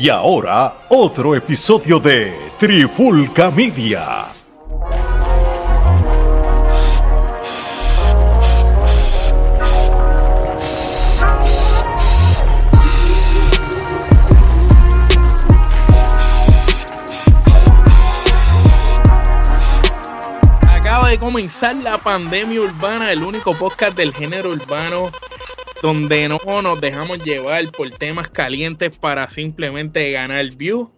Y ahora, otro episodio de Trifulca Media. Acaba de comenzar la pandemia urbana, el único podcast del género urbano donde no nos dejamos llevar por temas calientes para simplemente ganar views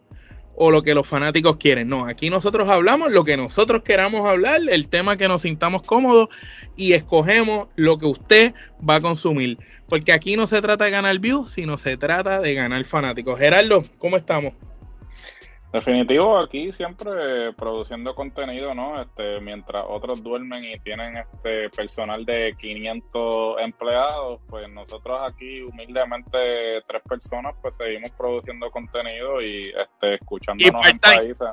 o lo que los fanáticos quieren. No, aquí nosotros hablamos lo que nosotros queramos hablar, el tema que nos sintamos cómodos y escogemos lo que usted va a consumir. Porque aquí no se trata de ganar views, sino se trata de ganar fanáticos. Gerardo, ¿cómo estamos? Definitivo, aquí siempre produciendo contenido, ¿no? Este, mientras otros duermen y tienen este personal de 500 empleados, pues nosotros aquí humildemente tres personas, pues seguimos produciendo contenido y este escuchándonos en países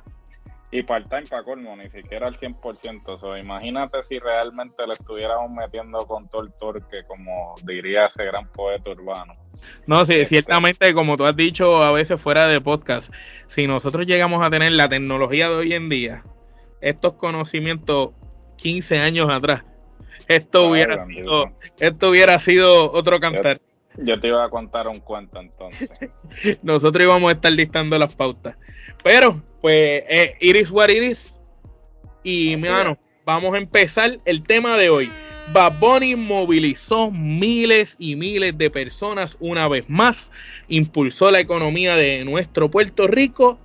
y part-time para colmo, ni siquiera al 100%. O sea, imagínate si realmente le estuviéramos metiendo con todo el torque, como diría ese gran poeta urbano. No, sí, este, ciertamente, como tú has dicho a veces fuera de podcast, si nosotros llegamos a tener la tecnología de hoy en día, estos conocimientos 15 años atrás, esto hubiera sido, esto hubiera sido otro cantar. Yo, te iba a contar un cuento entonces. nosotros íbamos a estar listando las pautas. Pero, pues, eh, Iris what Iris. Y, mi hermano, vamos a empezar el tema de hoy. Bad Bunny movilizó miles y miles de personas una vez más, impulsó la economía de nuestro Puerto Rico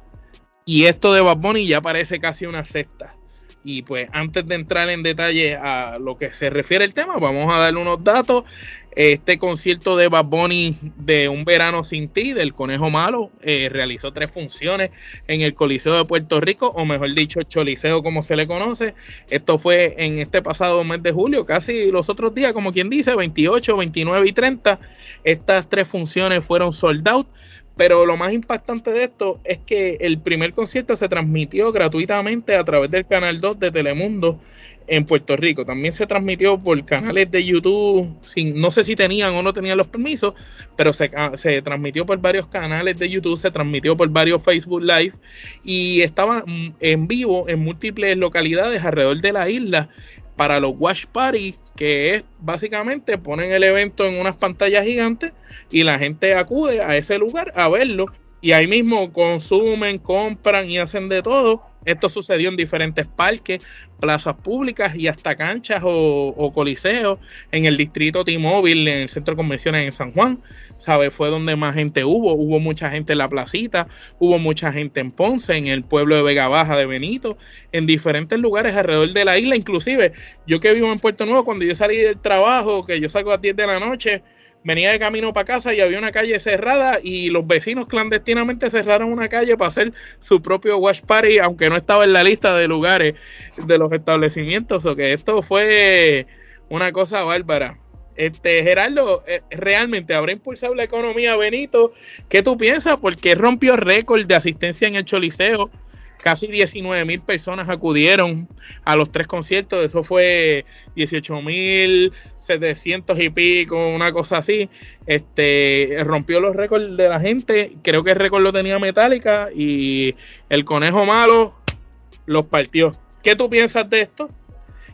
y esto de Bad Bunny ya parece casi una secta. Y pues antes de entrar en detalle a lo que se refiere al tema, vamos a darle unos datos. Este concierto de Bad Bunny de Un Verano Sin Ti, del Conejo Malo, eh, realizó tres funciones en el Coliseo de Puerto Rico, o mejor dicho, Choliseo como se le conoce. Esto fue en este pasado mes de julio, casi los otros días, como quien dice, 28, 29 y 30. Estas tres funciones fueron sold out. Pero lo más impactante de esto es que el primer concierto se transmitió gratuitamente a través del canal 2 de Telemundo en Puerto Rico. También se transmitió por canales de YouTube, sin, no sé si tenían o no tenían los permisos, pero se, ah, se, transmitió por varios canales de YouTube, se transmitió por varios Facebook Live y estaba mm, en vivo en múltiples localidades alrededor de la isla para los Watch Party, que es básicamente ponen el evento en unas pantallas gigantes y la gente acude a ese lugar a verlo y ahí mismo consumen, compran y hacen de todo. Esto sucedió en diferentes parques, plazas públicas y hasta canchas o, coliseos en el distrito T-Mobile, en el centro de convenciones en San Juan. ¿Sabe? Fue donde más gente hubo. Hubo mucha gente en la placita, hubo mucha gente en Ponce, en el pueblo de Vega Baja de Benito, en diferentes lugares alrededor de la isla. Inclusive, yo que vivo en Puerto Nuevo, cuando yo salí del trabajo, que yo salgo a las 10 de la noche, venía de camino para casa y había una calle cerrada y los vecinos clandestinamente cerraron una calle para hacer su propio watch party, aunque no estaba en la lista de lugares de los establecimientos. O que esto fue una cosa bárbara. Este, Gerardo, eh, ¿realmente habrá impulsado la economía Benito? ¿Qué tú piensas? Porque rompió récord de asistencia en el Choliseo casi 19 mil personas acudieron a los tres conciertos, eso fue 18 mil 700 y pico, una cosa así. Este rompió los récords de la gente, creo que el récord lo tenía Metallica y el conejo malo los partió. ¿Qué tú piensas de esto?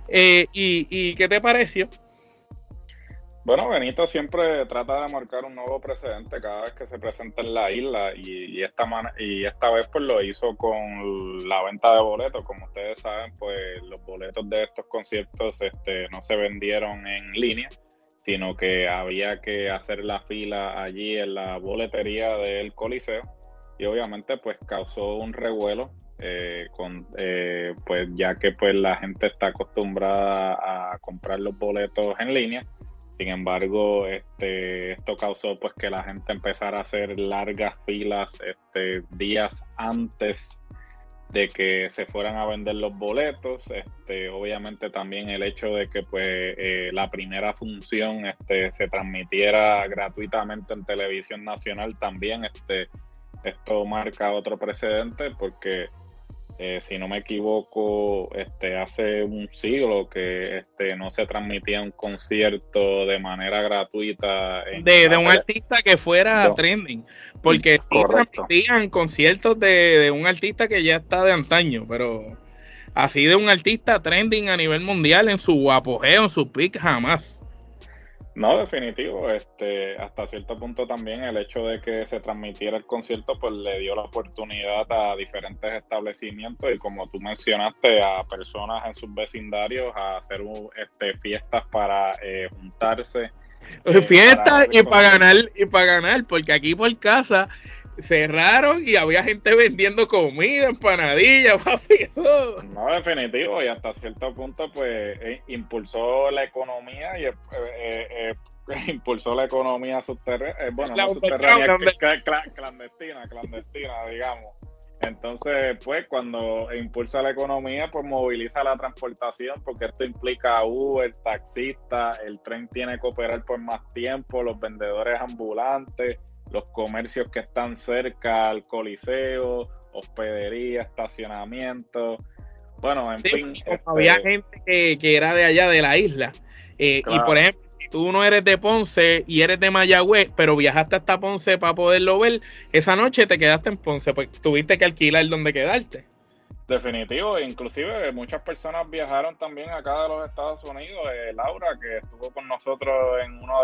Eh, y, ¿Y qué te pareció? Bueno, Benito siempre trata de marcar un nuevo precedente cada vez que se presenta en la isla y, esta y esta vez pues lo hizo con la venta de boletos. Como ustedes saben, pues los boletos de estos conciertos este, no se vendieron en línea, sino que había que hacer la fila allí en la boletería del Coliseo y obviamente pues causó un revuelo eh, con eh, pues ya que pues la gente está acostumbrada a comprar los boletos en línea sin embargo, este, esto causó pues que la gente empezara a hacer largas filas este, días antes de que se fueran a vender los boletos. Este, obviamente también el hecho de que pues eh, la primera función este, se transmitiera gratuitamente en televisión nacional también, este, esto marca otro precedente porque eh, si no me equivoco, este, hace un siglo que este, no se transmitía un concierto de manera gratuita. de, un artista que fuera trending, porque sí transmitían conciertos de, de, un artista que ya está de antaño, pero así de un artista trending a nivel mundial en su apogeo, en su peak, jamás. No, definitivo. Este, hasta cierto punto también el hecho de que se transmitiera el concierto, pues le dio la oportunidad a diferentes establecimientos y como tú mencionaste, a personas en sus vecindarios a hacer este, fiestas para eh, juntarse. Eh, fiestas y para ganar y para ganar, porque aquí por casa cerraron y había gente vendiendo comida, empanadillas, papi, eso. No, definitivo, y hasta cierto punto, pues, eh, impulsó la economía y eh, eh, impulsó la economía subterránea, bueno, no subterránea, clandestina, clandestina, digamos. Entonces, pues, cuando impulsa la economía, pues moviliza la transportación, porque esto implica Uber, taxista, el tren tiene que operar por más tiempo, los vendedores ambulantes, los comercios que están cerca al coliseo, hospedería, estacionamiento. Bueno, en fin. Había este gente que, que, era de allá de la isla. Eh, y por ejemplo, si tú no eres de Ponce y eres de Mayagüez, pero viajaste hasta Ponce para poderlo ver, esa noche te quedaste en Ponce, pues tuviste que alquilar donde quedarte. Definitivo, inclusive muchas personas viajaron también acá de los Estados Unidos. Eh, Laura, que estuvo con nosotros en uno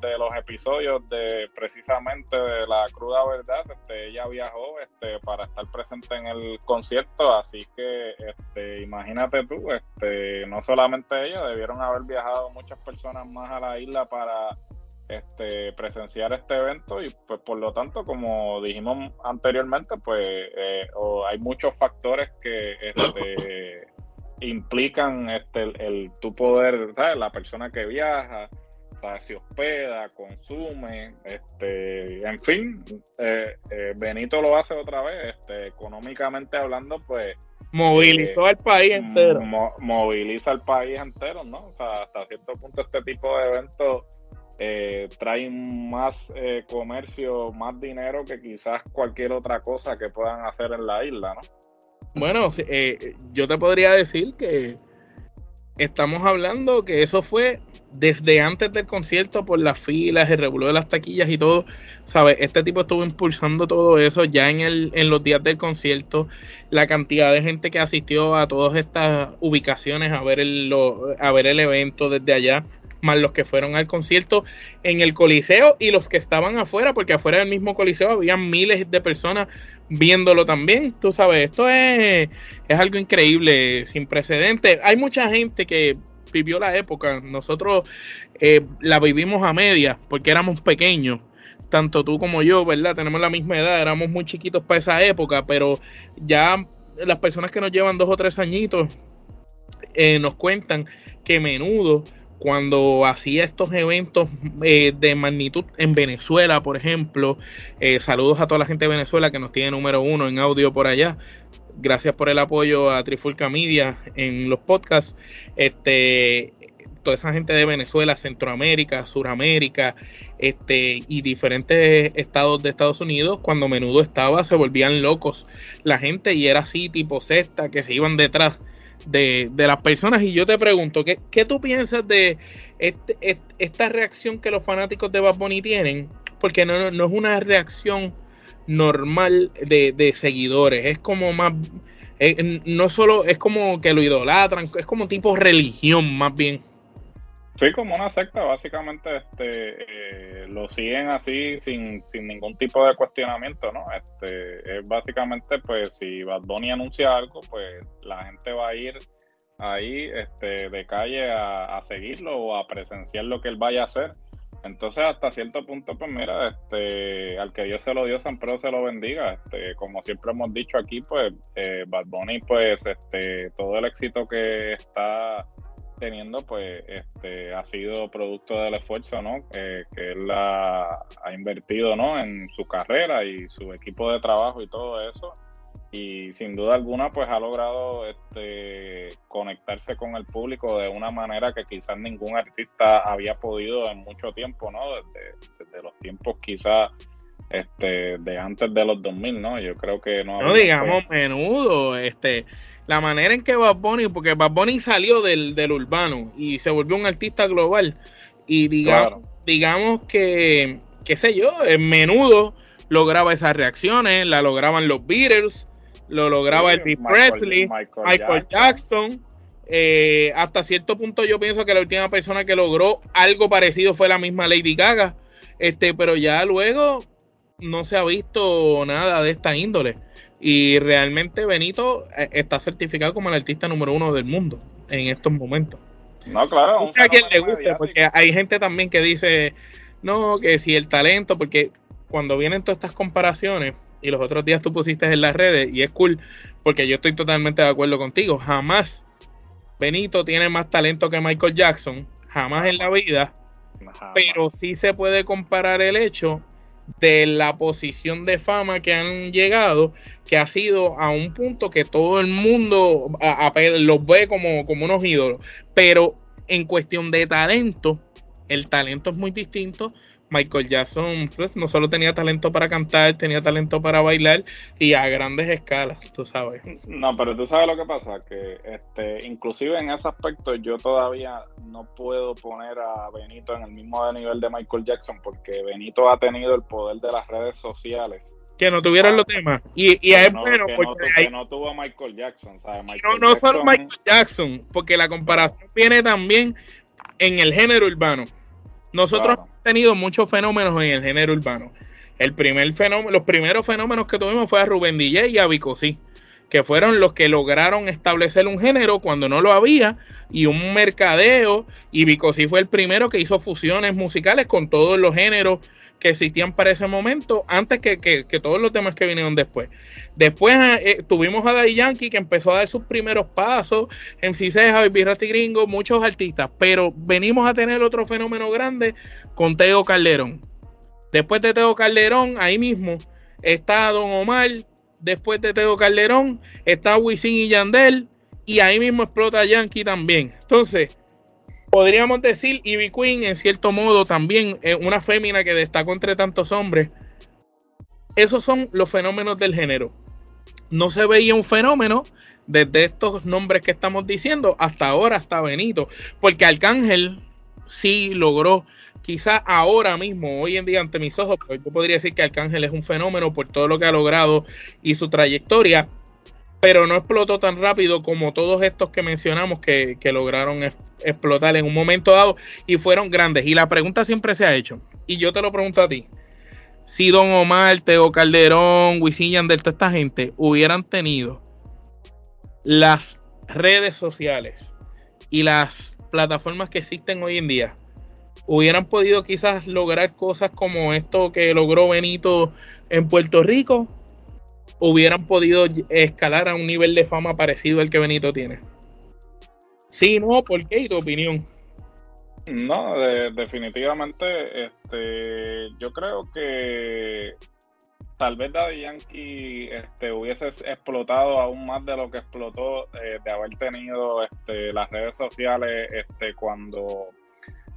de, los episodios de precisamente de la cruda verdad, este, ella viajó este, para estar presente en el concierto, así que este, imagínate tú, este, no solamente ella, debieron haber viajado muchas personas más a la isla para este, presenciar este evento y pues por lo tanto como dijimos anteriormente pues eh, hay muchos factores que este, implican este, el, tu poder la persona que viaja se hospeda consume este en fin eh, eh, Benito lo hace otra vez este económicamente hablando pues movilizó al país entero. moviliza al país entero no o sea hasta cierto punto este tipo de eventos eh, traen más eh, comercio, más dinero que quizás cualquier otra cosa que puedan hacer en la isla, ¿no? Bueno, eh, yo te podría decir que estamos hablando que eso fue desde antes del concierto por las filas, el revuelo de las taquillas y todo, ¿sabes? Este tipo estuvo impulsando todo eso ya en, el, en los días del concierto, la cantidad de gente que asistió a todas estas ubicaciones a ver el, a ver el evento desde allá más los que fueron al concierto en el Coliseo y los que estaban afuera, porque afuera del mismo Coliseo había miles de personas viéndolo también. Tú sabes, esto es, es algo increíble, sin precedentes. Hay mucha gente que vivió la época, nosotros eh, la vivimos a media porque éramos pequeños. Tanto tú como yo, ¿verdad? Tenemos la misma edad, éramos muy chiquitos para esa época, pero ya las personas que nos llevan dos o tres añitos eh, nos cuentan que menudo cuando hacía estos eventos eh, de magnitud en Venezuela, por ejemplo. Eh, saludos a toda la gente de Venezuela que nos tiene número uno en audio por allá. Gracias por el apoyo a Trifulca Media en los podcasts. Este, toda esa gente de Venezuela, Centroamérica, Suramérica, este, y diferentes estados de Estados Unidos, cuando menudo estaba, se volvían locos la gente y era así tipo cesta que se iban detrás de, las personas. Y yo te pregunto, ¿qué, qué tú piensas de este, esta reacción que los fanáticos de Bad Bunny tienen? Porque no, no es una reacción normal de, de seguidores, es como más, eh, no solo es como que lo idolatran, es como tipo religión más bien. Sí, como una secta, básicamente este, eh, lo siguen así sin, sin ningún tipo de cuestionamiento, ¿no? Este, es básicamente, pues, si Bad Bunny anuncia algo, pues la gente va a ir ahí este, de calle a, seguirlo o a presenciar lo que él vaya a hacer. Entonces, hasta cierto punto, pues mira, este, al que Dios se lo dio, San Pedro se lo bendiga. Este, como siempre hemos dicho aquí, pues, eh, Bad Bunny, pues, este, todo el éxito que está teniendo, pues este, ha sido producto del esfuerzo ¿no? que él ha, invertido ¿no? en su carrera y su equipo de trabajo y todo eso. Y sin duda alguna, pues ha logrado este, conectarse con el público de una manera que quizás ningún artista había podido en mucho tiempo, ¿no? Desde los tiempos quizás este, de antes de los 2000, ¿no? Yo creo que no. No digamos menudo, este, la manera en que Bad Bunny, porque Bad Bunny salió del, del urbano y se volvió un artista global y digamos, digamos que, qué sé yo, en menudo lograba esas reacciones, la lograban los Beatles, lo lograba el Elvis Presley, Michael, Jackson. Eh, hasta cierto punto yo pienso que la última persona que logró algo parecido fue la misma Lady Gaga. Este, pero ya luego no se ha visto nada de esta índole. Y realmente Benito eh, está certificado como el artista número uno del mundo en estos momentos. No, claro. a quien le guste, porque hay gente también que dice, no, que si el talento, porque cuando vienen todas estas comparaciones, y los otros días tú pusiste en las redes, y es cool, porque yo estoy totalmente de acuerdo contigo, jamás Benito tiene más talento que Michael Jackson, jamás en la vida, pero sí se puede comparar el hecho de la posición de fama que han llegado, que ha sido a un punto que todo el mundo los ve como, como unos ídolos. Pero en cuestión de talento, el talento es muy distinto Michael Jackson pues, no solo tenía talento para cantar, tenía talento para bailar y a grandes escalas, tú sabes. No, pero tú sabes lo que pasa, que este, inclusive en ese aspecto yo todavía no puedo poner a Benito en el mismo nivel de Michael Jackson porque Benito ha tenido el poder de las redes sociales. Que no tuvieran los temas. Y, y es bueno porque no, tuvo Michael Jackson. ¿sabes? no, no solo Michael Jackson, porque la comparación viene también en el género urbano. Nosotros tenido muchos fenómenos en el género urbano. El primer fenómeno, los primeros fenómenos que tuvimos fue a Rubén DJ y a Vico que fueron los que lograron establecer un género cuando no lo había y un mercadeo. Y Vico fue el primero que hizo fusiones musicales con todos los géneros que existían para ese momento, antes que, todos los temas que vinieron después. Después eh, tuvimos a Daddy Yankee que empezó a dar sus primeros pasos, en Ceja, Baby Rati Gringo, muchos artistas, pero venimos a tener otro fenómeno grande con Teo Calderón. Después de Teo Calderón, ahí mismo está Don Omar, después de Teo Calderón está Wisin y Yandel, y ahí mismo explota Yankee también. Entonces, podríamos decir Ivy Queen en cierto modo también es una fémina que destacó entre tantos hombres. Esos son los fenómenos del género. No se veía un fenómeno desde estos nombres que estamos diciendo hasta ahora, hasta Benito, porque Arcángel sí logró, quizá ahora mismo, hoy en día ante mis ojos, pues yo podría decir que Arcángel es un fenómeno por todo lo que ha logrado y su trayectoria, pero no explotó tan rápido como todos estos que mencionamos que, lograron explotar en un momento dado y fueron grandes. Y la pregunta siempre se ha hecho, y yo te lo pregunto a ti, si Don Omar, Teo Calderón, Wisin Yandel, toda esta gente hubieran tenido las redes sociales y las plataformas que existen hoy en día, hubieran podido quizás lograr cosas como esto que logró Benito en Puerto Rico hubieran podido escalar a un nivel de fama parecido al que Benito tiene. Sí, no, ¿por qué? ¿Y tu opinión? No, definitivamente, este, yo creo que tal vez Daddy Yankee este, hubiese explotado aún más de lo que explotó eh, de haber tenido este, las redes sociales este, cuando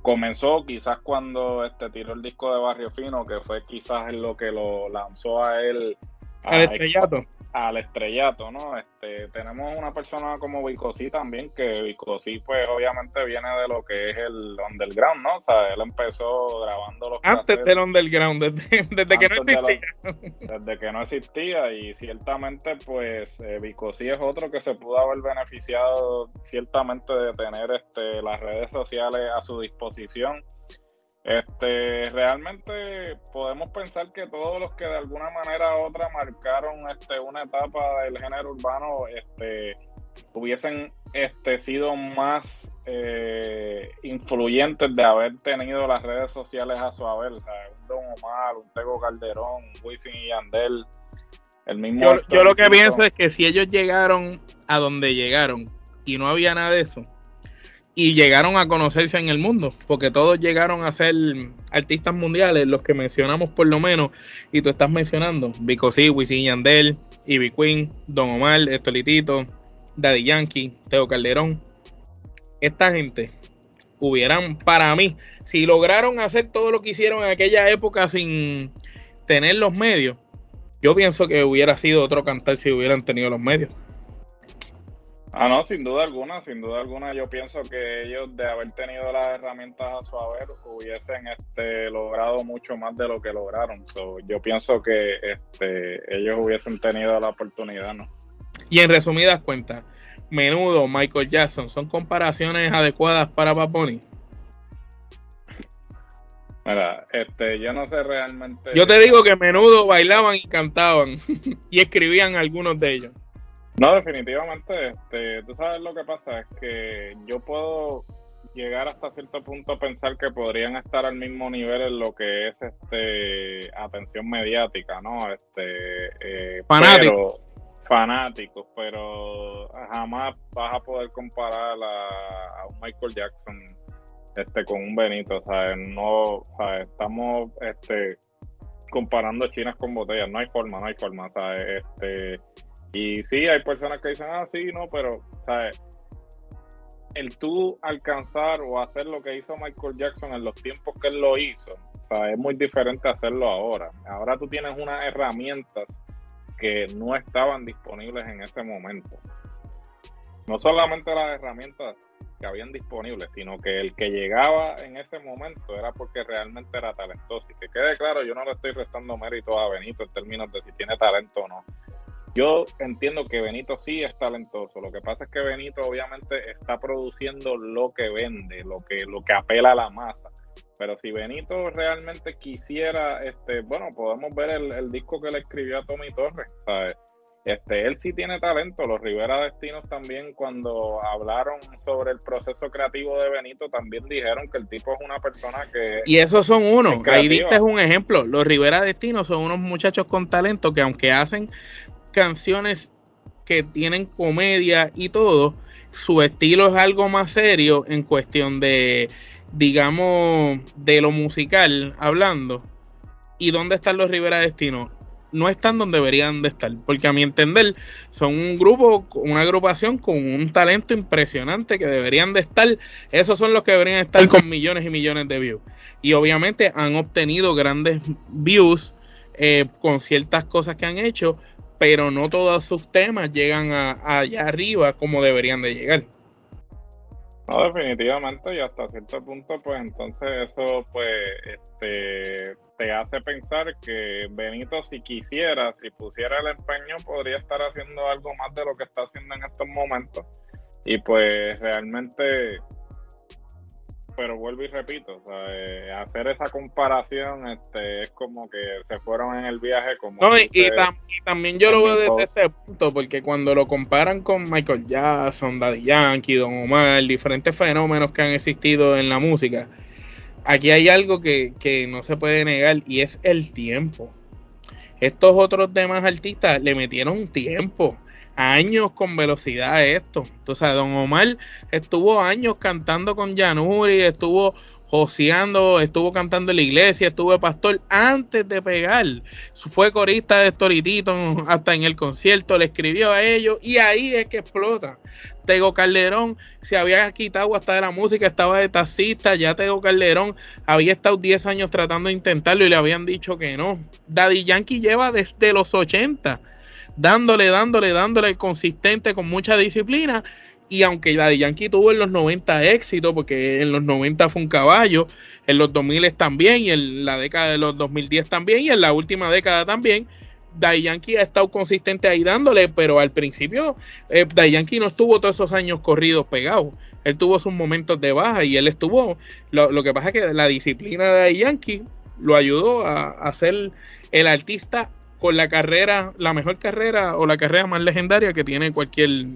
comenzó, quizás cuando este, tiró el disco de Barrio Fino, que fue quizás lo que lo lanzó a él al estrellato. Al estrellato, ¿no? Este, tenemos una persona como Vicosí también, que Vicosí pues obviamente viene de lo que es el underground, ¿no? O sea, él empezó grabando los Antes del underground, desde, desde que no existía. desde que no existía y ciertamente pues eh, es otro que se pudo haber beneficiado ciertamente de tener este, las redes sociales a su disposición este, realmente podemos pensar que todos los que de alguna manera u otra marcaron este, una etapa del género urbano este, hubiesen este, sido más eh, influyentes de haber tenido las redes sociales a su haber. O sea, un Don Omar, un Tego Calderón, un Wisin y Yandel, el mismo. Yo, yo lo que pienso es que si ellos llegaron a donde llegaron y no había nada de eso, y llegaron a conocerse en el mundo, porque todos llegaron a ser artistas mundiales, los que mencionamos por lo menos, y tú estás mencionando, Vico C, Wisin Yandel, Ivy Queen, Don Omar, Estolitito, Daddy Yankee, Teo Calderón. Esta gente hubieran, para mí, si lograron hacer todo lo que hicieron en aquella época sin tener los medios, yo pienso que hubiera sido otro cantar si hubieran tenido los medios. Ah, no, sin duda alguna, sin duda alguna, yo pienso que ellos de haber tenido las herramientas a su haber hubiesen este, logrado mucho más de lo que lograron. yo pienso que este, ellos hubiesen tenido la oportunidad, ¿no? Y en resumidas cuentas, Menudo, Michael Jackson, ¿son comparaciones adecuadas para Bad Mira, este, yo no sé realmente. Yo te digo que Menudo bailaban y cantaban y escribían algunos de ellos. No, definitivamente, este, tú sabes lo que pasa, es que yo puedo llegar hasta cierto punto a pensar que podrían estar al mismo nivel en lo que es este atención mediática, ¿no? Este eh, fanáticos. fanáticos, pero jamás vas a poder comparar a, un Michael Jackson este con un Benito, o sea, no, estamos este comparando chinas con botellas, no hay forma, no hay forma, o sea, este y sí, hay personas que dicen, ah, sí, no, pero, ¿sabes? El tú alcanzar o hacer lo que hizo Michael Jackson en los tiempos que él lo hizo, o es muy diferente hacerlo ahora. Ahora tú tienes unas herramientas que no estaban disponibles en ese momento. No solamente las herramientas que habían disponibles, sino que el que llegaba en ese momento era porque realmente era talentoso. Y que quede claro, yo no le estoy restando mérito a Benito en términos de si tiene talento o no. Yo entiendo que Benito sí es talentoso. Lo que pasa es que Benito obviamente está produciendo lo que vende, lo que, lo que apela a la masa. Pero si Benito realmente quisiera, este, bueno, podemos ver el, disco que le escribió a Tommy Torres, ¿sabes? Este, él sí tiene talento. Los Rivera Destinos también, cuando hablaron sobre el proceso creativo de Benito, también dijeron que el tipo es una persona que. Y esos son unos. Ahí diste un ejemplo. Los Rivera Destinos son unos muchachos con talento que, aunque hacen canciones que tienen comedia y todo, su estilo es algo más serio en cuestión de, digamos, de lo musical hablando. ¿Y dónde están los Rivera Destino? No están donde deberían de estar, porque a mi entender son un grupo, una agrupación con un talento impresionante que deberían de estar, esos son los que deberían estar con millones y millones de views. Y obviamente han obtenido grandes views eh, con ciertas cosas que han hecho, pero no todos sus temas llegan a, allá arriba como deberían de llegar. No, definitivamente, y hasta cierto punto, pues entonces eso pues este, te hace pensar que Benito si quisiera, si pusiera el empeño, podría estar haciendo algo más de lo que está haciendo en estos momentos. Y pues realmente pero vuelvo y repito, eh, hacer esa comparación este, es como que se fueron en el viaje como... No, y, también yo lo veo desde este punto, porque cuando lo comparan con Michael Jackson, Daddy Yankee, Don Omar, diferentes fenómenos que han existido en la música, aquí hay algo que, que no se puede negar y es el tiempo. Estos otros demás artistas le metieron tiempo años con velocidad esto. Entonces, Don Omar estuvo años cantando con Yanuri, estuvo joseando, estuvo cantando en la iglesia, estuvo pastor antes de pegar. Fue corista de Storitito hasta en el concierto, le escribió a ellos y ahí es que explota. Tego Calderón se había quitado hasta de la música, estaba de taxista, ya Tego Calderón había estado 10 años tratando de intentarlo y le habían dicho que no. Daddy Yankee lleva desde los 80 dándole, dándole, dándole consistente con mucha disciplina. Y aunque Daddy Yankee tuvo en los 90 éxito, porque en los 90 fue un caballo, en los 2000 también, y en la década de los 2010 también, y en la última década también, Daddy Yankee ha estado consistente ahí dándole, pero al principio eh, Yankee no estuvo todos esos años corridos pegados. Él tuvo sus momentos de baja y él estuvo. Lo, que pasa es que la disciplina de Daddy Yankee lo ayudó a, a ser el artista con la carrera, la mejor carrera o la carrera más legendaria que tiene cualquier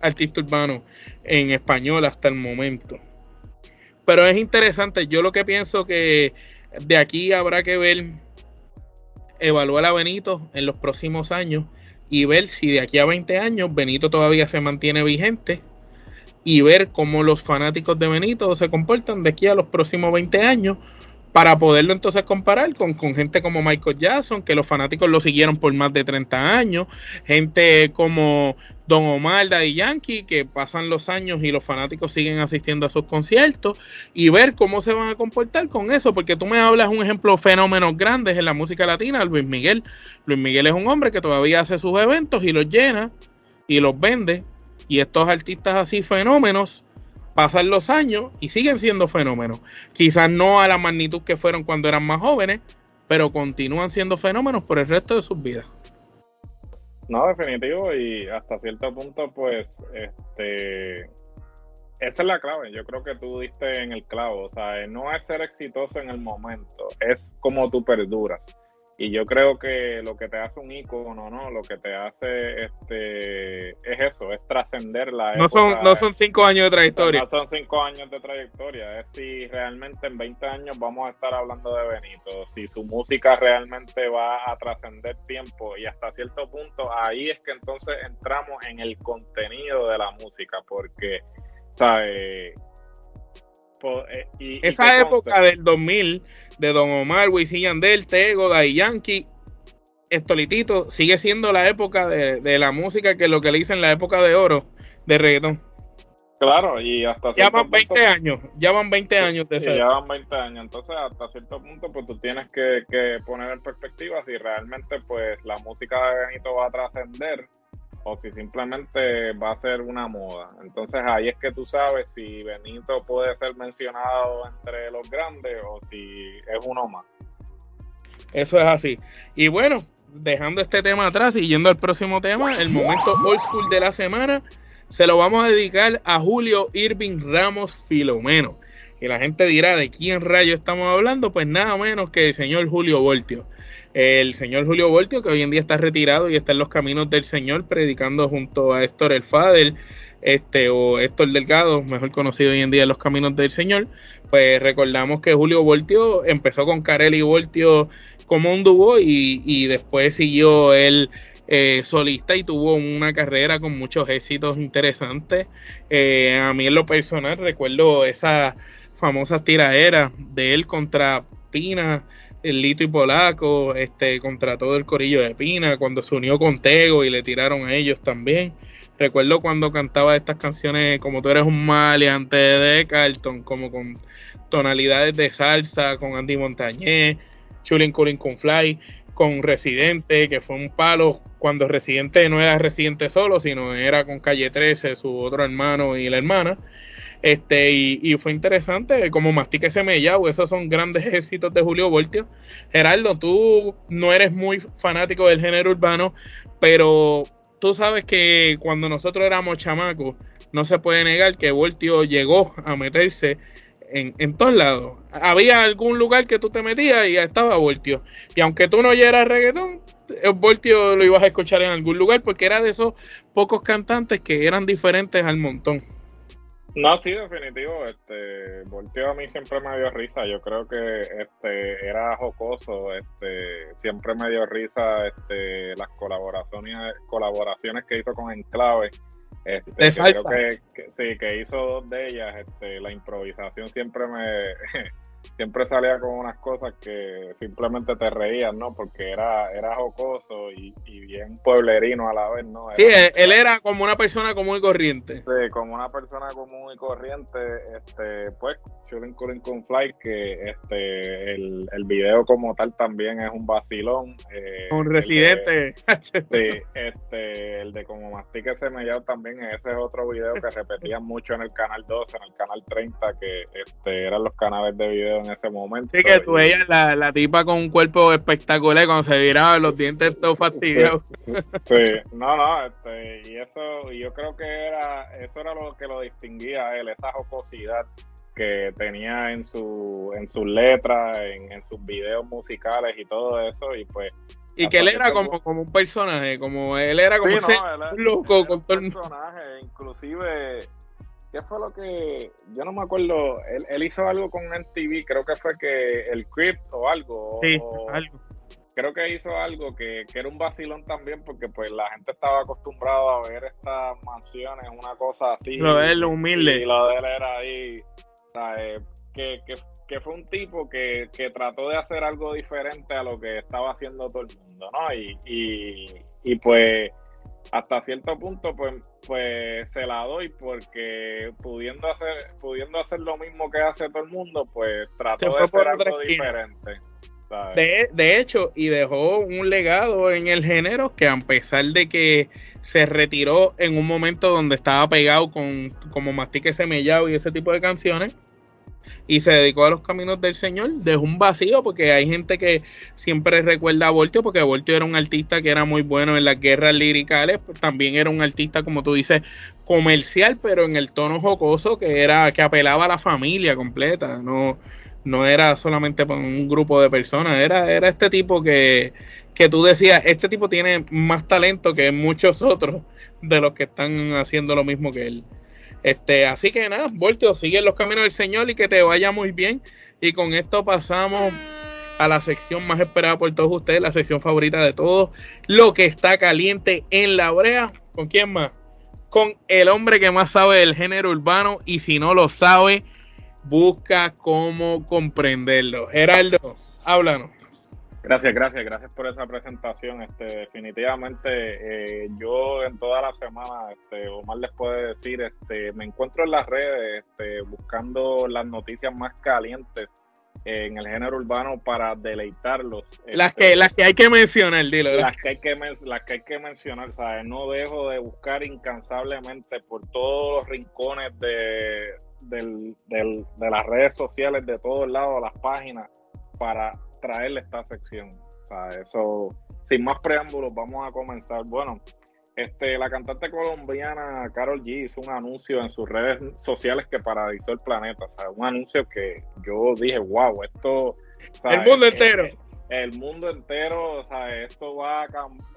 artista urbano en español hasta el momento. Pero es interesante, yo lo que pienso que de aquí habrá que ver, evaluar a Benito en los próximos años y ver si de aquí a 20 años Benito todavía se mantiene vigente y ver cómo los fanáticos de Benito se comportan de aquí a los próximos 20 años para poderlo entonces comparar con, con, gente como Michael Jackson, que los fanáticos lo siguieron por más de 30 años, gente como Don Omar, Daddy Yankee, que pasan los años y los fanáticos siguen asistiendo a sus conciertos, y ver cómo se van a comportar con eso, porque tú me hablas un ejemplo fenómenos grandes en la música latina, Luis Miguel. Luis Miguel es un hombre que todavía hace sus eventos y los llena y los vende, y estos artistas así fenómenos pasan los años y siguen siendo fenómenos. Quizás no a la magnitud que fueron cuando eran más jóvenes, pero continúan siendo fenómenos por el resto de sus vidas. No, definitivo, y hasta cierto punto, pues, este, esa es la clave. Yo creo que tú diste en el clavo. O sea, no es ser exitoso en el momento, es como tú perduras. Y yo creo que lo que te hace un icono, ¿no? Lo que te hace este es eso, es trascender la no Son, no son cinco años de trayectoria. No son cinco años de trayectoria. Es si realmente en 20 años vamos a estar hablando de Benito. Si su música realmente va a trascender tiempo y hasta cierto punto, ahí es que entonces entramos en el contenido de la música. Porque, ¿sabes? Eh, Esa época del 2000 de Don Omar, Wisin Yandel, Tego, Day Yankee, Estolitito, sigue siendo la época de, la música que lo que le dicen la época de oro de reggaetón. Claro, y hasta ya van 20 años, ya van 20 años de Ya van 20 años, entonces hasta cierto punto pues tú tienes que, que poner en perspectiva si realmente pues la música de Benito va a trascender o si simplemente va a ser una moda. Entonces ahí es que tú sabes si Benito puede ser mencionado entre los grandes o si es uno más. Eso es así. Y bueno, dejando este tema atrás y yendo al próximo tema, el momento old school de la semana, se lo vamos a dedicar a Julio Irving Ramos Filomeno. Y la gente dirá, ¿de quién rayo estamos hablando? Pues nada menos que el señor Julio Voltio el señor Julio Voltio, que hoy en día está retirado y está en los caminos del Señor, predicando junto a Héctor el Fader, este, o Héctor Delgado, mejor conocido hoy en día en los caminos del Señor. Pues recordamos que Julio Voltio empezó con Carelli Voltio como un dúo y, después siguió él eh, solista y tuvo una carrera con muchos éxitos interesantes. Eh, a mí en lo personal recuerdo esa famosa tiraera de él contra Pina el Lito y Polaco, este, contra todo el corillo de Pina, cuando se unió con Tego y le tiraron a ellos también. Recuerdo cuando cantaba estas canciones como Tú eres un maleante de Carlton, como con tonalidades de salsa, con Andy Montañez, Chulin Culin con Fly, con Residente, que fue un palo cuando Residente no era Residente solo, sino era con Calle 13, su otro hermano y la hermana. Este, y, fue interesante, como Mastique Semellao, esos son grandes éxitos de Julio Voltio. Gerardo, tú no eres muy fanático del género urbano, pero tú sabes que cuando nosotros éramos chamacos, no se puede negar que Voltio llegó a meterse en, en, todos lados. Había algún lugar que tú te metías y estaba Voltio. Y aunque tú no oyeras reggaetón, Voltio lo ibas a escuchar en algún lugar porque era de esos pocos cantantes que eran diferentes al montón. No, sí, definitivo. Este, Voltio a mí siempre me dio risa. Yo creo que este era jocoso. Este, siempre me dio risa este, las colaboraciones, colaboraciones que hizo con Enclave. Este, creo que, sí, que hizo dos de ellas. Este, la improvisación siempre me siempre salía con unas cosas que simplemente te reías, ¿no? Porque era, era jocoso y, bien pueblerino a la vez, ¿no? sí, él, era como una persona común y corriente. Sí, como una persona común y corriente, este, pues, Chulin Culin con Fly, que este, el, el video como tal también es un vacilón. Eh, un residente. sí, este, el de como mastique semellado también, ese es otro video que repetían mucho en el canal 12, en el canal 30, que este, eran los canales de video en ese momento. Sí, que tú veías la, la, tipa con un cuerpo espectacular cuando se viraba los dientes todos fastidiados. Sí, no, no, este, y eso, yo creo que era, eso era lo que lo distinguía a él, esa jocosidad que tenía en su en sus letras, en, sus videos musicales y todo eso, y pues y que él era como, como un personaje, como él era como un loco con todo el personaje, inclusive ¿Qué fue lo que.? Yo no me acuerdo. Él, hizo algo con MTV, creo que fue que el Crypt o algo. Sí, algo. Creo que hizo algo que, era un vacilón también, porque pues la gente estaba acostumbrada a ver estas mansiones, una cosa así. Lo de él, humilde. Y lo de él era ahí. Eh, que, que, fue un tipo que, que, trató de hacer algo diferente a lo que estaba haciendo todo el mundo, ¿no? Y, y, y pues hasta cierto punto pues, pues se la doy porque pudiendo hacer pudiendo hacer lo mismo que hace todo el mundo pues trató de hacer algo diferente de, de, hecho y dejó un legado en el género que a pesar de que se retiró en un momento donde estaba pegado con como Mastique Semellado y ese tipo de canciones y se dedicó a los caminos del Señor, dejó un vacío porque hay gente que siempre recuerda a Voltio porque Voltio era un artista que era muy bueno en las guerras liricales, pues también era un artista como tú dices comercial, pero en el tono jocoso que era que apelaba a la familia completa, no no era solamente para un grupo de personas, era era este tipo que que tú decías, este tipo tiene más talento que muchos otros de los que están haciendo lo mismo que él. Este, así que nada, Voltio, sigue los caminos del Señor y que te vaya muy bien. Y con esto pasamos a la sección más esperada por todos ustedes, la sección favorita de todos, lo que está caliente en la brea. ¿Con quién más? Con el hombre que más sabe del género urbano y si no lo sabe, busca cómo comprenderlo. Geraldo, háblanos. Gracias, gracias, gracias por esa presentación. Este, definitivamente, eh, yo en toda la semana, este, Omar les puede decir, este, me encuentro en las redes, este, buscando las noticias más calientes en el género urbano para deleitarlos. Las que, este, las que hay que mencionar, dilo. Las que hay que, las que hay que mencionar, ¿sabes? No dejo de buscar incansablemente por todos los rincones de, del, del, de las redes sociales, de todos lados, las páginas, para traerle esta sección. O sea, eso, sin más preámbulos, vamos a comenzar. Bueno, este, la cantante colombiana Carol G hizo un anuncio en sus redes sociales que paralizó el planeta. O sea, un anuncio que yo dije, wow, esto. el mundo entero. El, mundo entero, o sea, esto va a,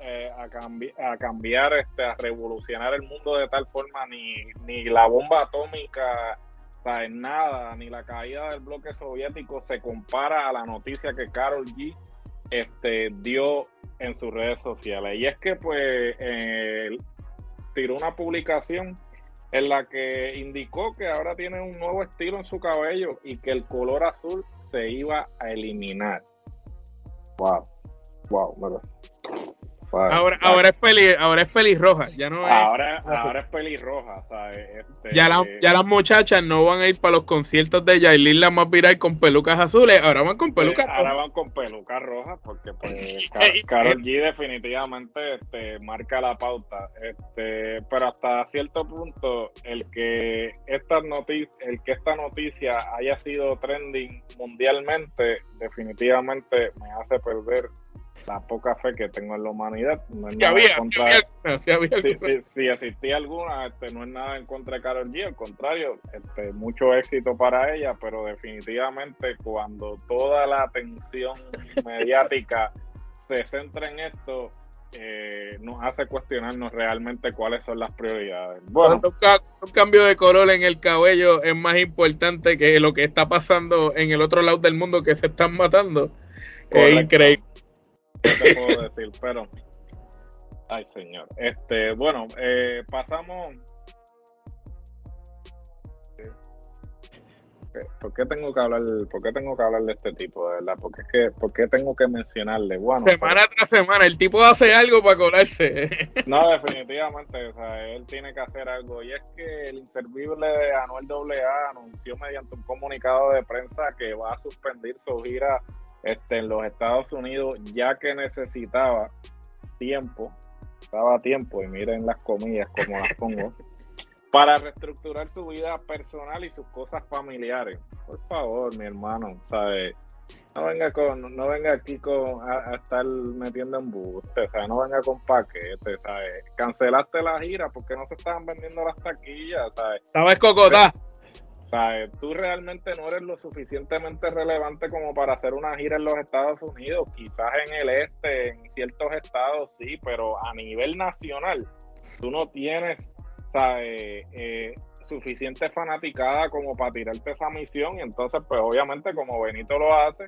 eh, a, a cambiar, este, a revolucionar el mundo de tal forma, ni, ni la bomba atómica en nada, ni la caída del bloque soviético se compara a la noticia que Carol G este, dio en sus redes sociales. Y es que pues eh, tiró una publicación en la que indicó que ahora tiene un nuevo estilo en su cabello y que el color azul se iba a eliminar. Wow, wow, ahora, ahora, es peli, ahora es pelirroja, ya no ahora, Ahora es pelirroja, este, ya, ya las muchachas no van a ir para los conciertos de Yailin la más viral con pelucas azules, ahora van con pelucas rojas. Ahora van con pelucas rojas porque pues Carol G definitivamente este, marca la pauta. Este, pero hasta cierto punto el que esta noticia, el que esta noticia haya sido trending mundialmente definitivamente me hace perder la poca fe que tengo en la humanidad. No es si, había, si, existía alguna, este, no es nada en contra de Carol G, al contrario, este, mucho éxito para ella, pero definitivamente cuando toda la atención mediática se centra en esto, eh, nos hace cuestionarnos realmente cuáles son las prioridades. Bueno, un, cambio de color en el cabello es más importante que lo que está pasando en el otro lado del mundo que se están matando. Es increíble te puedo decir, pero. Ay, señor. Este, bueno, eh, pasamos. ¿Por qué tengo que hablar, por qué tengo que hablar de este tipo, de verdad? Porque es que, ¿por qué tengo que mencionarle? Bueno, semana tras semana, el tipo hace algo para colarse. No, definitivamente, o sea, él tiene que hacer algo. Y es que el inservible de Anuel AA anunció mediante un comunicado de prensa que va a suspender su gira este, en los Estados Unidos, ya que necesitaba tiempo, estaba tiempo, y miren las comillas como las pongo, para reestructurar su vida personal y sus cosas familiares. Por favor, mi hermano, ¿sabes? No venga con, no venga aquí con a, estar metiendo en o sea, no venga con paquetes, ¿sabes? Cancelaste la gira porque no se estaban vendiendo las taquillas, ¿sabes? Estaba escocotá. Tú realmente no eres lo suficientemente relevante como para hacer una gira en los Estados Unidos. Quizás en el este, en ciertos estados sí, pero a nivel nacional, tú no tienes ¿sabes? Eh, suficiente fanaticada como para tirarte esa misión. Y entonces, pues obviamente, como Benito lo hace,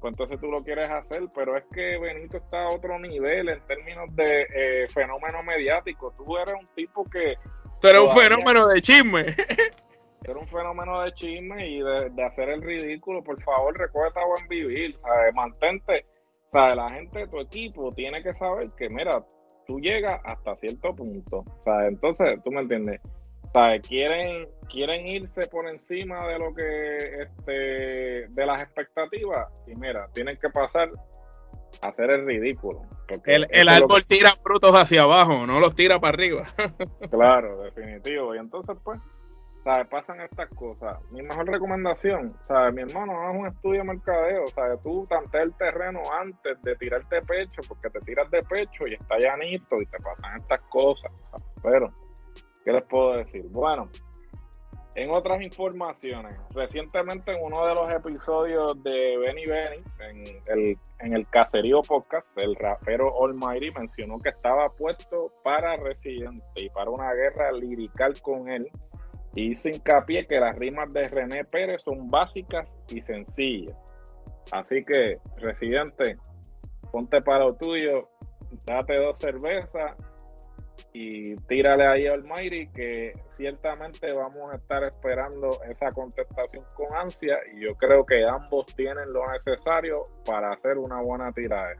pues entonces tú lo quieres hacer. Pero es que Benito está a otro nivel en términos de eh, fenómeno mediático. Tú eres un tipo que. Tú eres un fenómeno de chisme. ser un fenómeno de chisme y de, hacer el ridículo. Por favor, recuerda a buen vivir. ¿sabes? Mantente. ¿sabes? La gente de tu equipo tiene que saber que, mira, tú llegas hasta cierto punto. ¿sabes? Entonces, tú me entiendes. ¿sabes? Quieren, quieren irse por encima de lo que, este, de las expectativas. Y mira, tienen que pasar a hacer el ridículo. El, el árbol tira frutos hacia abajo, no los tira para arriba. claro, definitivo. Y entonces, pues, ¿sabes? Pasan estas cosas. Mi mejor recomendación, ¿sabes? Mi hermano, haz un estudio de mercadeo, ¿sabes? Tú tanteas el terreno antes de tirarte pecho, porque te tiras de pecho y está llanito y te pasan estas cosas, Pero, ¿qué les puedo decir? Bueno, en otras informaciones, recientemente en uno de los episodios de Benny Benny, en el, en el Caserío Podcast, el rapero Almighty mencionó que estaba puesto para Residente y para una guerra lirical con él hizo hincapié que las rimas de René Pérez son básicas y sencillas. Así que, residente, ponte para lo tuyo, date dos cervezas y tírale ahí al Mayri que ciertamente vamos a estar esperando esa contestación con ansia y yo creo que ambos tienen lo necesario para hacer una buena tirada.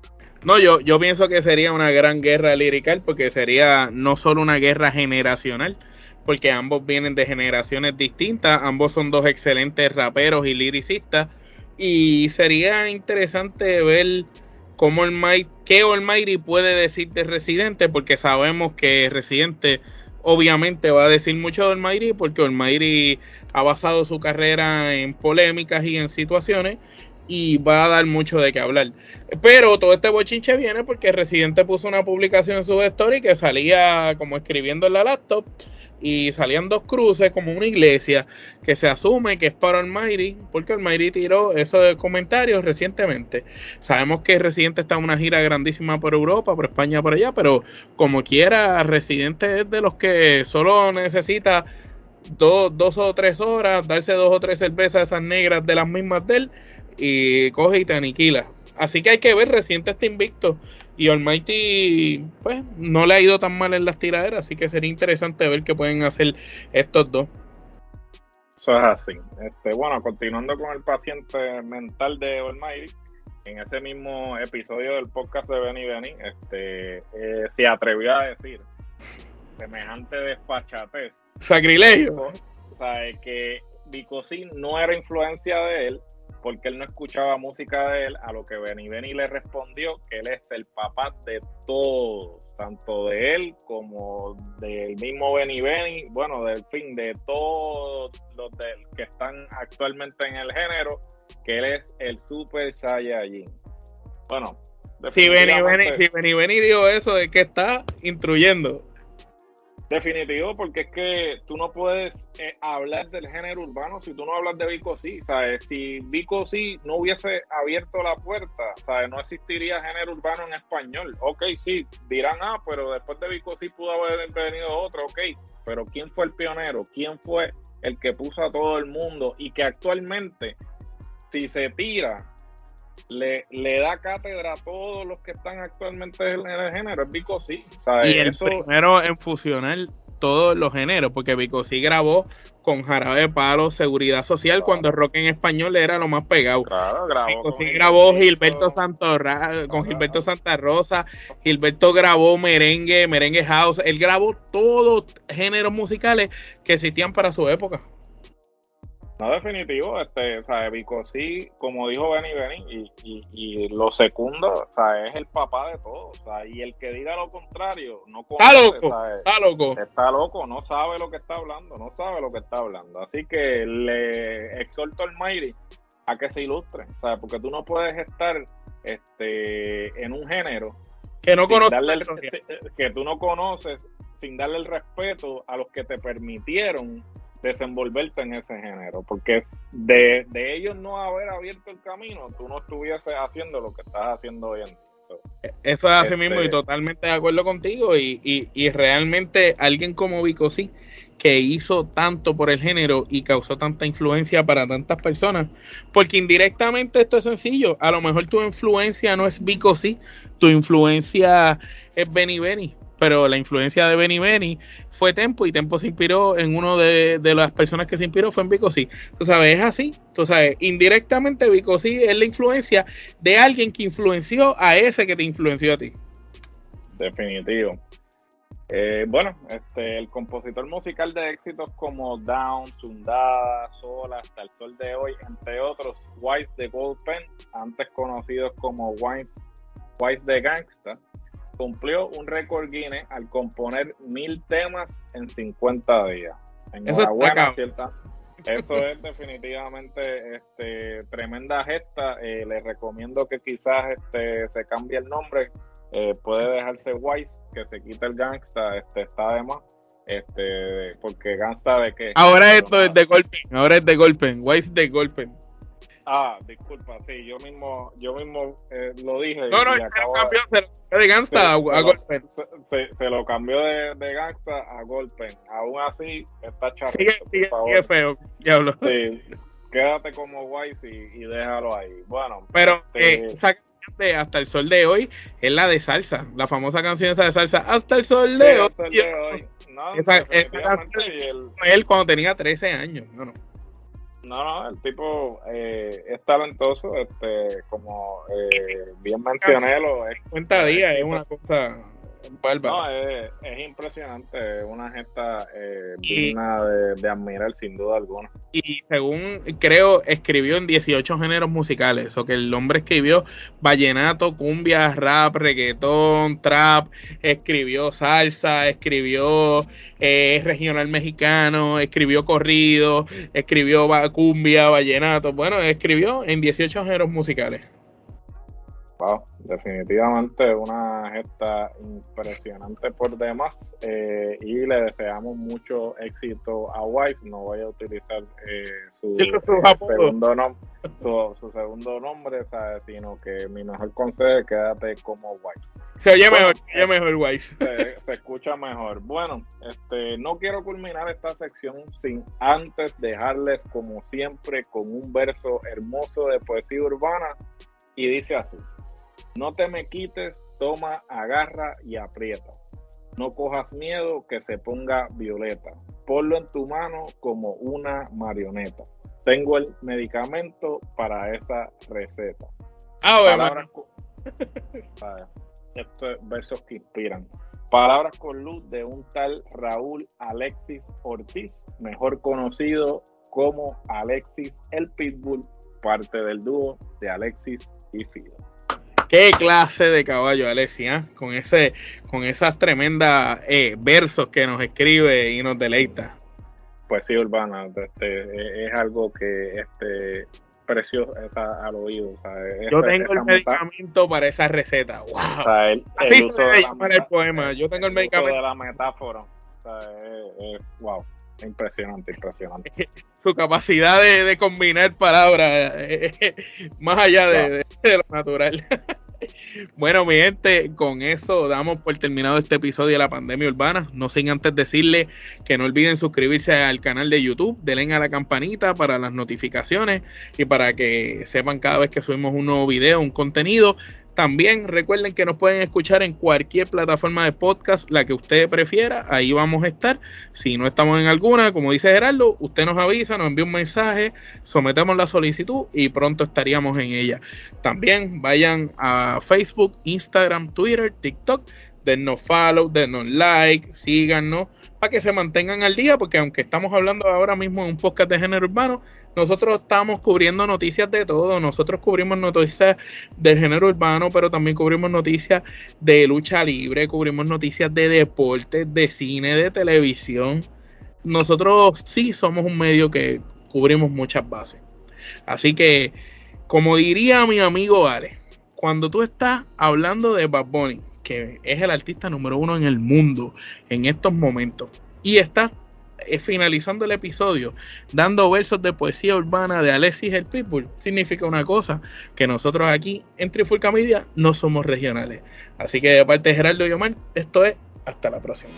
No, yo, yo pienso que sería una gran guerra lirical porque sería no solo una guerra generacional, porque ambos vienen de generaciones distintas, ambos son dos excelentes raperos y liricistas, y sería interesante ver cómo el qué Almighty puede decir de Residente, porque sabemos que Residente obviamente va a decir mucho de Almighty, porque Almighty ha basado su carrera en polémicas y en situaciones, y va a dar mucho de qué hablar. Pero todo este bochinche viene porque Residente puso una publicación en su story que salía como escribiendo en la laptop y salían dos cruces como una iglesia que se asume que es para Almighty porque Almighty tiró esos comentarios recientemente. Sabemos que Residente está en una gira grandísima por Europa, por España, por allá, pero como quiera, Residente es de los que solo necesita dos, dos o tres horas, darse dos o tres cervezas esas negras de las mismas de él y coge y te aniquila. Así que hay que ver, Residente está invicto y Almighty, pues, no le ha ido tan mal en las tiraderas, así que sería interesante ver qué pueden hacer estos dos. Eso es así. Este, bueno, continuando con el paciente mental de Almighty, en ese mismo episodio del podcast de Benny Benny, este, eh, se atrevió a decir semejante despachatez. Sacrilegio. O sea, que Bicosí no era influencia de él, porque él no escuchaba música de él, a lo que Benny Benny le respondió que él es el papá de todos, tanto de él como del mismo Benny Benny, bueno, del fin, de todos los que están actualmente en el género, que él es el Super Saiyajin. Bueno, si Benny Benny, si Benny Benny dijo eso, es que está instruyendo. Definitivo, porque es que tú no puedes eh, hablar del género urbano si tú no hablas de Vico sí, ¿sabes? Si Vico sí no hubiese abierto la puerta, ¿sabes? No existiría género urbano en español. Ok, sí, dirán, ah, pero después de Vico sí pudo haber venido otro, ok, pero ¿quién fue el pionero? ¿Quién fue el que puso a todo el mundo y que actualmente, si se tira le, le da cátedra a todos los que están actualmente en el género, es Vico sí. Y el primero en fusionar todos los géneros, porque Vico sí grabó con Jarabe Palo, Seguridad Social, cuando el rock en español era lo más pegado. Claro, grabó Vico sí grabó Gilberto, Santorra, con Gilberto Santa Rosa, Gilberto grabó merengue, merengue house, él grabó todos géneros musicales que existían para su época. No, definitivo, este, o sea, Vico sí, como dijo Benny Benny, y, y, lo segundo, o sea, es el papá de todo, o sea, y el que diga lo contrario, no está loco, está loco, está loco, no sabe lo que está hablando, no sabe lo que está hablando, así que le exhorto al Mayri a que se ilustre, o sea, porque tú no puedes estar, este, en un género que no conoces, que tú no conoces, sin darle el respeto a los que te permitieron desenvolverte en ese género, porque de, de ellos no haber abierto el camino, tú no estuvieses haciendo lo que estás haciendo hoy en día. Eso es así mismo y este totalmente de acuerdo contigo y, y, y realmente alguien como Vico sí, que hizo tanto por el género y causó tanta influencia para tantas personas, porque indirectamente esto es sencillo, a lo mejor tu influencia no es Vico sí, tu influencia es Benny Benny, pero la influencia de Benny Benny fue Tempo y Tempo se inspiró en uno de, las personas que se inspiró fue en Vico C. Tú sabes, es así. Tú sabes, indirectamente Vico C es la influencia de alguien que influenció a ese que te influenció a ti. Definitivo. Eh, bueno, este, el compositor musical de éxitos como Down, Sundada, Sola, hasta el sol de hoy, entre otros, Wise de Gold Pen, antes conocidos como Wise, Wise de Gangsta, cumplió un récord Guinness al componer mil temas en 50 días. Enhorabuena, cierta. Eso es definitivamente este, tremenda gesta. Eh, les recomiendo que quizás este, se cambie el nombre. Eh, puede dejarse Wise, que se quite el gangsta, este, está de más. Este, porque gangsta de que. Ahora esto es de golpe, ahora es de golpe, Wise de golpe. Ah, disculpa, sí, yo mismo, yo mismo eh, lo dije. No, no, se lo cambió, se lo cambió de Gangsta a, Golpen. Se, lo cambió de, de Gangsta a Golpen. Aún así, está charro. Sigue, sigue, sigue feo, diablo. Sí, quédate como Wise y, y déjalo ahí. Bueno, pero este, eh, esa de Hasta el Sol de Hoy es la de salsa, la famosa canción esa de salsa, Hasta el Sol de, hoy. Hasta el de hoy. No, esa, esa canción él cuando tenía 13 años. No, no. No, no, el tipo eh, es talentoso, este, como eh, bien mencioné, lo es. Cuenta días, es una cosa no, es, impresionante, es una gesta eh, digna de, admirar sin duda alguna. Y según creo, escribió en 18 géneros musicales, o que el hombre escribió vallenato, cumbia, rap, reggaetón, trap, escribió salsa, escribió eh, regional mexicano, escribió corrido, escribió cumbia, vallenato, bueno, escribió en 18 géneros musicales definitivamente una gesta impresionante por demás eh, y le deseamos mucho éxito a White. No voy a utilizar eh, su, segundo nombre, su, segundo nombre, sino que mi mejor consejo es quédate como White. Se oye mejor, se oye mejor White. Se, se, escucha mejor. Bueno, este, no quiero culminar esta sección sin antes dejarles como siempre con un verso hermoso de poesía urbana y dice así. No te me quites, toma, agarra y aprieta. No cojas miedo que se ponga violeta. Ponlo en tu mano como una marioneta. Tengo el medicamento para esa receta. Ah, bueno. Estos versos que inspiran. Palabras con luz de un tal Raúl Alexis Ortiz, mejor conocido como Alexis el Pitbull, parte del dúo de Alexis y Fido. Qué clase de caballo, Alessia, con ese, con esas tremendas eh, versos que nos escribe y nos deleita. Pues sí, Urbana, este, es algo que este precioso al oído. Yo tengo el medicamento para esa receta. Wow. Así se debe llamar el poema. Yo tengo el medicamento. de la metáfora. wow. Impresionante, impresionante. Su capacidad de, combinar palabras eh, eh, más allá de, lo natural. Bueno, mi gente, con eso damos por terminado este episodio de la pandemia urbana. No sin antes decirle que no olviden suscribirse al canal de YouTube, denle a la campanita para las notificaciones y para que sepan cada vez que subimos un nuevo video, un contenido. También recuerden que nos pueden escuchar en cualquier plataforma de podcast, la que usted prefiera, ahí vamos a estar. Si no estamos en alguna, como dice Gerardo, usted nos avisa, nos envía un mensaje, sometemos la solicitud y pronto estaríamos en ella. También vayan a Facebook, Instagram, Twitter, TikTok, denos follow, denos like, síganos, para que se mantengan al día, porque aunque estamos hablando ahora mismo en un podcast de género urbano, nosotros estamos cubriendo noticias de todo. Nosotros cubrimos noticias del género urbano, pero también cubrimos noticias de lucha libre, cubrimos noticias de deportes, de cine, de televisión. Nosotros sí somos un medio que cubrimos muchas bases. Así que, como diría mi amigo Ale, cuando tú estás hablando de Bad Bunny, que es el artista número uno en el mundo en estos momentos, y estás eh, finalizando el episodio dando versos de poesía urbana de Alexis el People significa una cosa, que nosotros aquí en Trifulca Media no somos regionales. Así que de parte de Gerardo y esto es hasta la próxima.